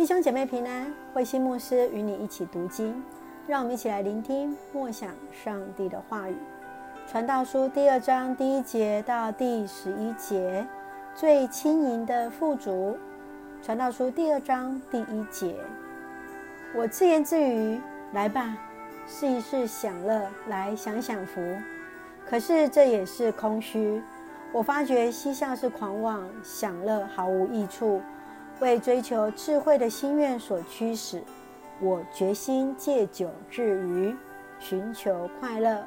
弟兄姐妹平安，慧心牧师与你一起读经，让我们一起来聆听默想上帝的话语。传道书第二章第一节到第十一节，最轻盈的富足。传道书第二章第一节，我自言自语：来吧，试一试享乐，来享享福。可是这也是空虚。我发觉嬉笑是狂妄，享乐毫无益处。为追求智慧的心愿所驱使，我决心戒酒治余，寻求快乐。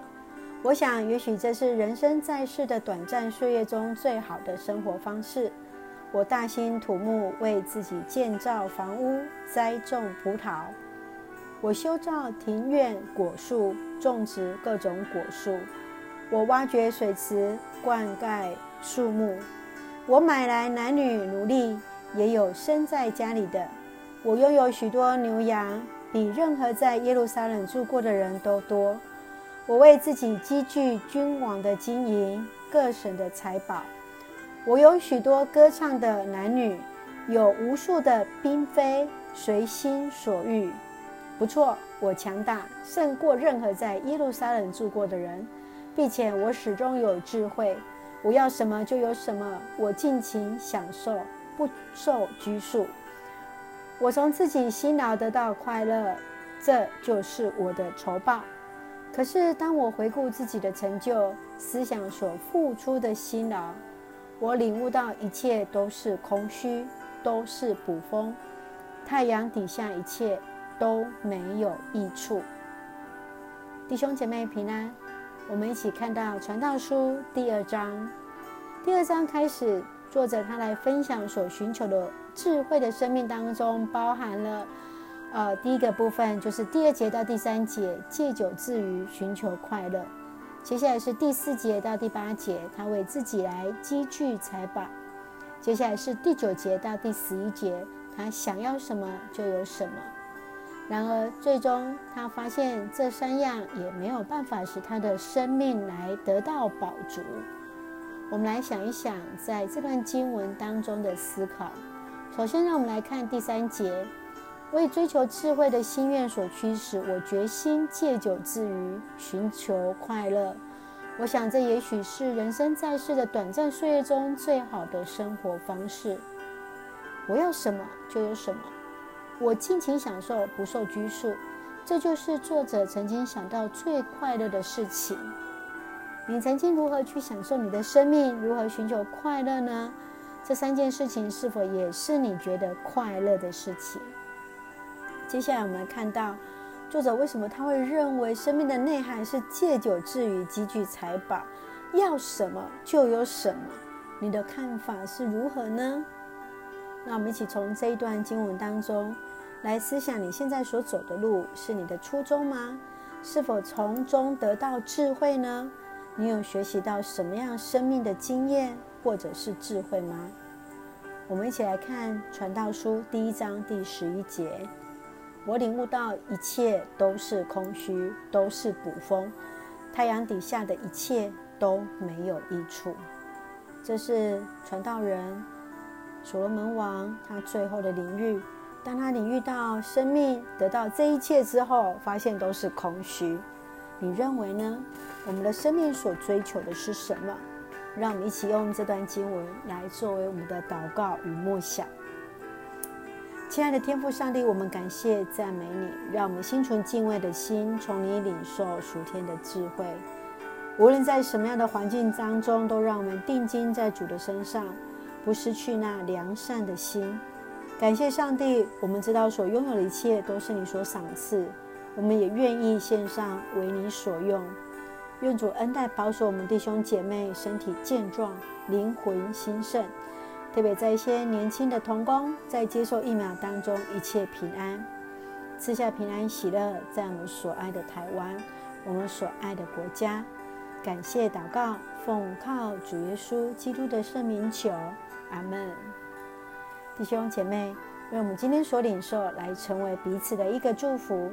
我想，也许这是人生在世的短暂岁月中最好的生活方式。我大兴土木，为自己建造房屋，栽种葡萄。我修造庭院果树，种植各种果树。我挖掘水池，灌溉树木。我买来男女奴隶。也有生在家里的，我拥有许多牛羊，比任何在耶路撒冷住过的人都多。我为自己积聚君王的金银，各省的财宝。我有许多歌唱的男女，有无数的嫔妃，随心所欲。不错，我强大，胜过任何在耶路撒冷住过的人，并且我始终有智慧。我要什么就有什么，我尽情享受。不受拘束，我从自己辛劳得到快乐，这就是我的酬报。可是，当我回顾自己的成就、思想所付出的辛劳，我领悟到一切都是空虚，都是捕风。太阳底下一切都没有益处。弟兄姐妹平安，我们一起看到传道书第二章，第二章开始。作者他来分享所寻求的智慧的生命当中，包含了，呃，第一个部分就是第二节到第三节，戒酒自娱，寻求快乐。接下来是第四节到第八节，他为自己来积聚财宝。接下来是第九节到第十一节，他想要什么就有什么。然而最终他发现这三样也没有办法使他的生命来得到保足。我们来想一想，在这段经文当中的思考。首先，让我们来看第三节：为追求智慧的心愿所驱使，我决心戒酒自娱，寻求快乐。我想，这也许是人生在世的短暂岁月中最好的生活方式。我要什么就有什么，我尽情享受，不受拘束。这就是作者曾经想到最快乐的事情。你曾经如何去享受你的生命？如何寻求快乐呢？这三件事情是否也是你觉得快乐的事情？接下来我们来看到作者为什么他会认为生命的内涵是借酒治余，积聚财宝，要什么就有什么？你的看法是如何呢？那我们一起从这一段经文当中来思想：你现在所走的路是你的初衷吗？是否从中得到智慧呢？你有学习到什么样生命的经验或者是智慧吗？我们一起来看《传道书》第一章第十一节。我领悟到一切都是空虚，都是捕风，太阳底下的一切都没有益处。这是传道人所罗门王他最后的领域。当他领域到生命得到这一切之后，发现都是空虚。你认为呢？我们的生命所追求的是什么？让我们一起用这段经文来作为我们的祷告与默想。亲爱的天父上帝，我们感谢赞美你，让我们心存敬畏的心，从你领受属天的智慧。无论在什么样的环境当中，都让我们定睛在主的身上，不失去那良善的心。感谢上帝，我们知道所拥有的一切都是你所赏赐。我们也愿意献上为你所用，愿主恩待保守我们弟兄姐妹身体健壮，灵魂兴盛，特别在一些年轻的童工在接受疫苗当中一切平安，赐下平安喜乐，在我们所爱的台湾，我们所爱的国家，感谢祷告，奉靠主耶稣基督的圣名求，阿门。弟兄姐妹，愿我们今天所领受来成为彼此的一个祝福。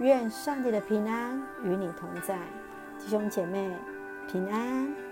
愿上帝的平安与你同在，弟兄姐妹平安。